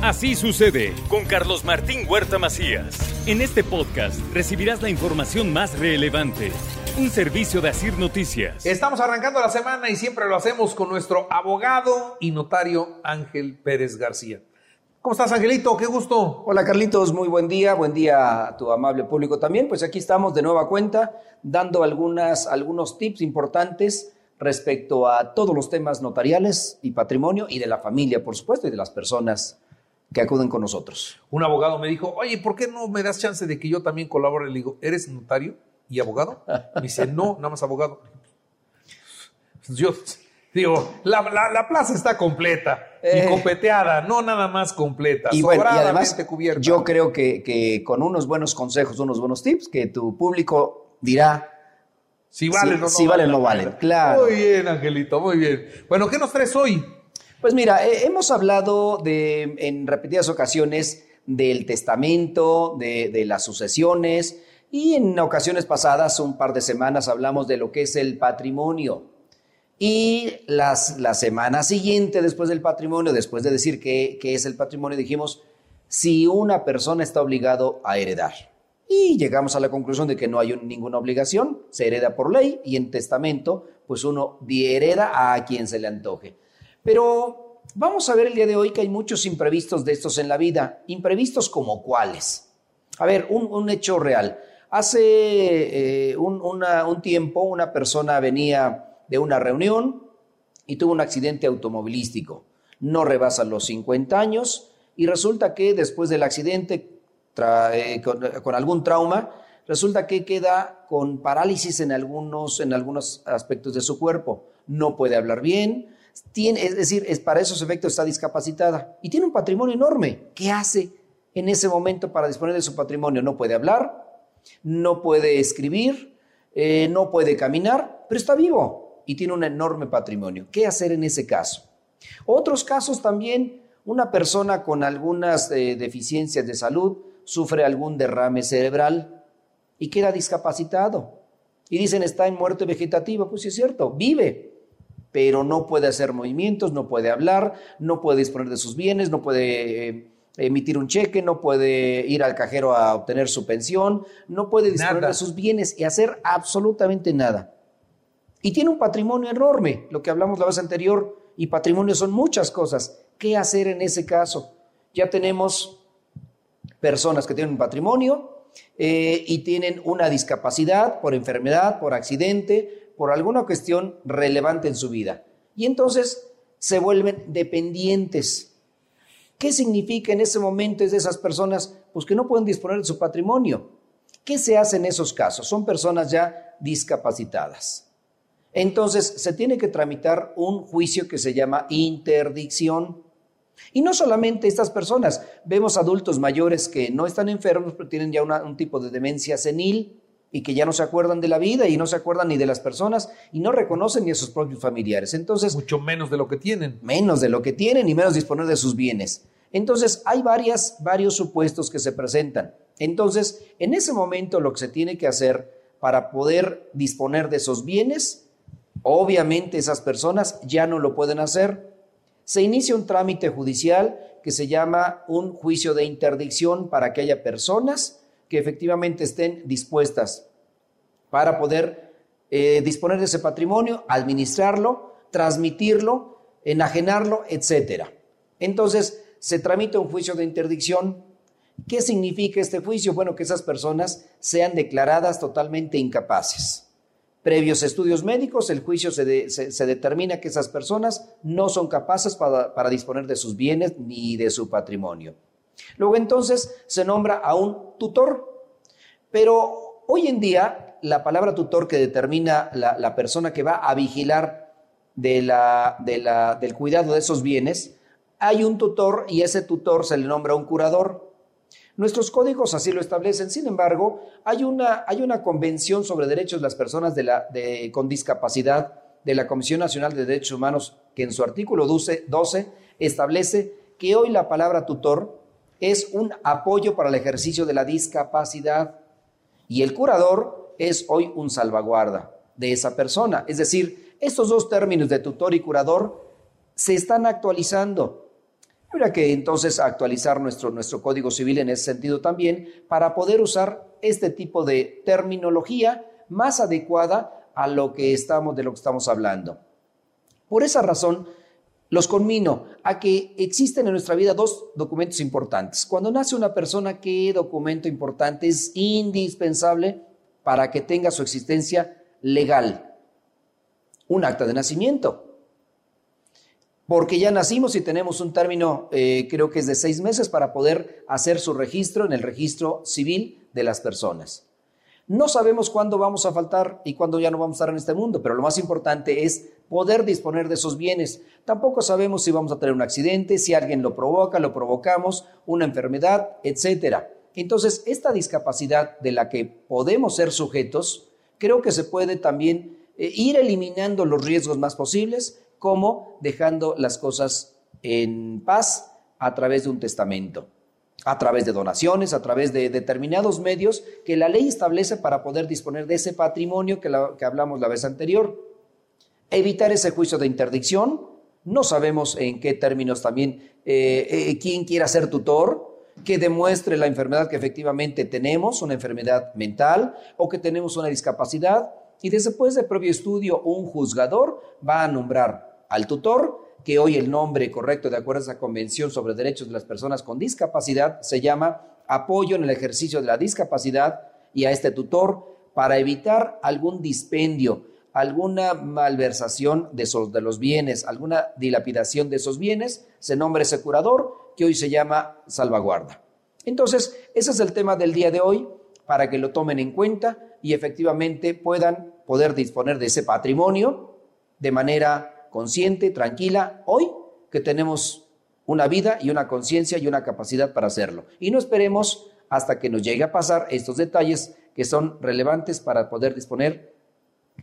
Así sucede con Carlos Martín Huerta Macías. En este podcast recibirás la información más relevante. Un servicio de Asir Noticias. Estamos arrancando la semana y siempre lo hacemos con nuestro abogado y notario Ángel Pérez García. ¿Cómo estás, Angelito? Qué gusto. Hola, Carlitos. Muy buen día. Buen día a tu amable público también. Pues aquí estamos de nueva cuenta dando algunas, algunos tips importantes respecto a todos los temas notariales y patrimonio y de la familia, por supuesto, y de las personas que acuden con nosotros. Un abogado me dijo, oye, ¿por qué no me das chance de que yo también colabore? Le digo, ¿eres notario y abogado? Me dice, no, nada más abogado. Yo digo, la, plaza está completa y eh. copeteada, no nada más completa, y, bueno, y además, cubierta. Yo creo que, que con unos buenos consejos, unos buenos tips, que tu público dirá, si vale o no, si vale, no vale. Claro. Muy bien, Angelito, muy bien. Bueno, ¿qué nos traes hoy? Pues mira, eh, hemos hablado en repetidas ocasiones del testamento, de, las sucesiones y en ocasiones pasadas, un par de semanas, hablamos de lo que es el patrimonio. Y las, la semana siguiente, después del patrimonio, después de decir qué, qué es el patrimonio, dijimos si una persona está obligado a heredar. Y llegamos a la conclusión de que no hay ninguna obligación, se hereda por ley y en testamento, pues uno hereda a quien se le antoje. Pero vamos a ver el día de hoy que hay muchos imprevistos de estos en la vida. Imprevistos como cuáles. A ver, un, hecho real. Hace eh, un, tiempo una persona venía de una reunión y tuvo un accidente automovilístico. No rebasa los 50 años y resulta que después del accidente, eh, con, con, algún trauma, resulta que queda con parálisis en algunos, en algunos aspectos de su cuerpo. No puede hablar bien, es decir, es, para esos efectos está discapacitada y tiene un patrimonio enorme. ¿Qué hace en ese momento para disponer de su patrimonio? No puede hablar, no puede escribir, eh, no puede caminar, pero está vivo y tiene un enorme patrimonio. ¿Qué hacer en ese caso? Otros casos también, una persona con algunas eh, deficiencias de salud sufre algún derrame cerebral y queda discapacitado. Y dicen está en muerte vegetativa, pues sí es cierto, vive, pero no puede hacer movimientos, no puede hablar, no puede disponer de sus bienes, no puede eh, emitir un cheque, no puede ir al cajero a obtener su pensión, no puede disponer de sus bienes y hacer absolutamente nada. Y tiene un patrimonio enorme, lo que hablamos la vez anterior, y patrimonio son muchas cosas. ¿Qué hacer en ese caso? Ya tenemos personas que tienen un patrimonio eh, y tienen una discapacidad por enfermedad, por accidente, por alguna cuestión relevante en su vida. Y entonces se vuelven dependientes. ¿Qué significa en ese momento es de esas personas? Pues que no pueden disponer de su patrimonio. ¿Qué se hace en esos casos? Son personas ya discapacitadas. Entonces se tiene que tramitar un juicio que se llama interdicción. Y no solamente estas personas, vemos adultos mayores que no están enfermos, pero tienen ya un tipo de demencia senil y que ya no se acuerdan de la vida y no se acuerdan ni de las personas y no reconocen ni a sus propios familiares. Entonces, mucho menos de lo que tienen. Menos de lo que tienen y menos disponer de sus bienes. Entonces, hay varias, varios supuestos que se presentan. Entonces, en ese momento lo que se tiene que hacer para poder disponer de esos bienes, obviamente esas personas ya no lo pueden hacer. Se inicia un trámite judicial que se llama un juicio de interdicción para que haya personas que efectivamente estén dispuestas para poder eh, disponer de ese patrimonio, administrarlo, transmitirlo, enajenarlo, etc. Entonces, se tramita un juicio de interdicción. ¿Qué significa este juicio? Bueno, que esas personas sean declaradas totalmente incapaces. Previos estudios médicos, el juicio se, determina que esas personas no son capaces para disponer de sus bienes ni de su patrimonio. Luego entonces se nombra a un tutor, pero hoy en día la palabra tutor que determina la, persona que va a vigilar de la, del cuidado de esos bienes, hay un tutor y ese tutor se le nombra un curador. Nuestros códigos así lo establecen, sin embargo, hay una, hay una convención sobre derechos de las personas con discapacidad de la Comisión Nacional de Derechos Humanos que en su artículo 12, 12 establece que hoy la palabra tutor es un apoyo para el ejercicio de la discapacidad y el curador es hoy un salvaguarda de esa persona. Es decir, estos dos términos de tutor y curador se están actualizando. Habrá que entonces actualizar nuestro, nuestro Código Civil en ese sentido también para poder usar este tipo de terminología más adecuada a lo que estamos, de lo que estamos hablando. Por esa razón, los conmino a que existen en nuestra vida dos documentos importantes. Cuando nace una persona, ¿qué documento importante es indispensable para que tenga su existencia legal? Un acta de nacimiento. Porque ya nacimos y tenemos un término, eh, creo que es de seis meses, para poder hacer su registro en el registro civil de las personas. No sabemos cuándo vamos a faltar y cuándo ya no vamos a estar en este mundo, pero lo más importante es poder disponer de esos bienes. Tampoco sabemos si vamos a tener un accidente, si alguien lo provoca, lo provocamos, una enfermedad, etcétera. Entonces, esta discapacidad de la que podemos ser sujetos, creo que se puede también eh, ir eliminando los riesgos más posibles, como dejando las cosas en paz a través de un testamento a través de donaciones, a través de determinados medios que la ley establece para poder disponer de ese patrimonio que, hablamos la vez anterior. Evitar ese juicio de interdicción. No sabemos en qué términos también eh, eh, quién quiera ser tutor, que demuestre la enfermedad que efectivamente tenemos, una enfermedad mental o que tenemos una discapacidad. Y después de previo estudio, un juzgador va a nombrar al tutor que hoy el nombre correcto, de acuerdo a esa Convención sobre Derechos de las Personas con Discapacidad, se llama Apoyo en el ejercicio de la discapacidad y a este tutor para evitar algún dispendio, alguna malversación de, esos, de los bienes, alguna dilapidación de esos bienes, se nombra ese curador que hoy se llama salvaguarda. Entonces, ese es el tema del día de hoy para que lo tomen en cuenta y efectivamente puedan poder disponer de ese patrimonio de manera consciente, tranquila, hoy que tenemos una vida y una conciencia y una capacidad para hacerlo. Y no esperemos hasta que nos llegue a pasar estos detalles que son relevantes para poder disponer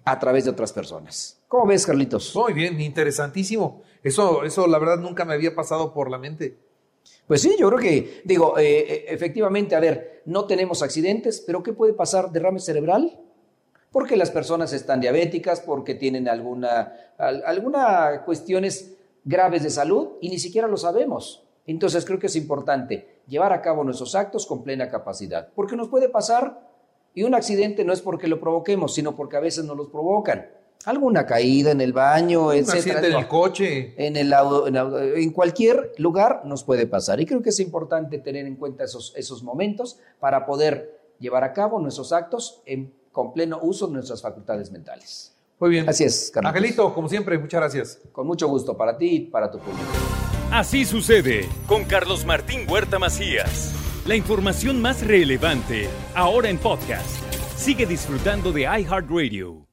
a través de otras personas. ¿Cómo ves, Carlitos? Muy bien, interesantísimo. Eso, eso la verdad nunca me había pasado por la mente. Pues sí, yo creo que, digo, eh, eh, efectivamente, a ver, no tenemos accidentes, pero ¿qué puede pasar? ¿Derrame cerebral? Porque las personas están diabéticas, porque tienen alguna, alguna cuestiones graves de salud y ni siquiera lo sabemos. Entonces creo que es importante llevar a cabo nuestros actos con plena capacidad, porque nos puede pasar y un accidente no es porque lo provoquemos, sino porque a veces nos los provocan. Alguna caída en el baño, un accidente en el coche. En, el, en, cualquier lugar nos puede pasar. Y creo que es importante tener en cuenta esos, esos momentos para poder llevar a cabo nuestros actos en con pleno uso de nuestras facultades mentales. Muy bien. Así es, Carlos. Angelito, como siempre, muchas gracias. Con mucho gusto para ti y para tu público. Así sucede con Carlos Martín Huerta Macías. La información más relevante, ahora en podcast. Sigue disfrutando de iHeartRadio.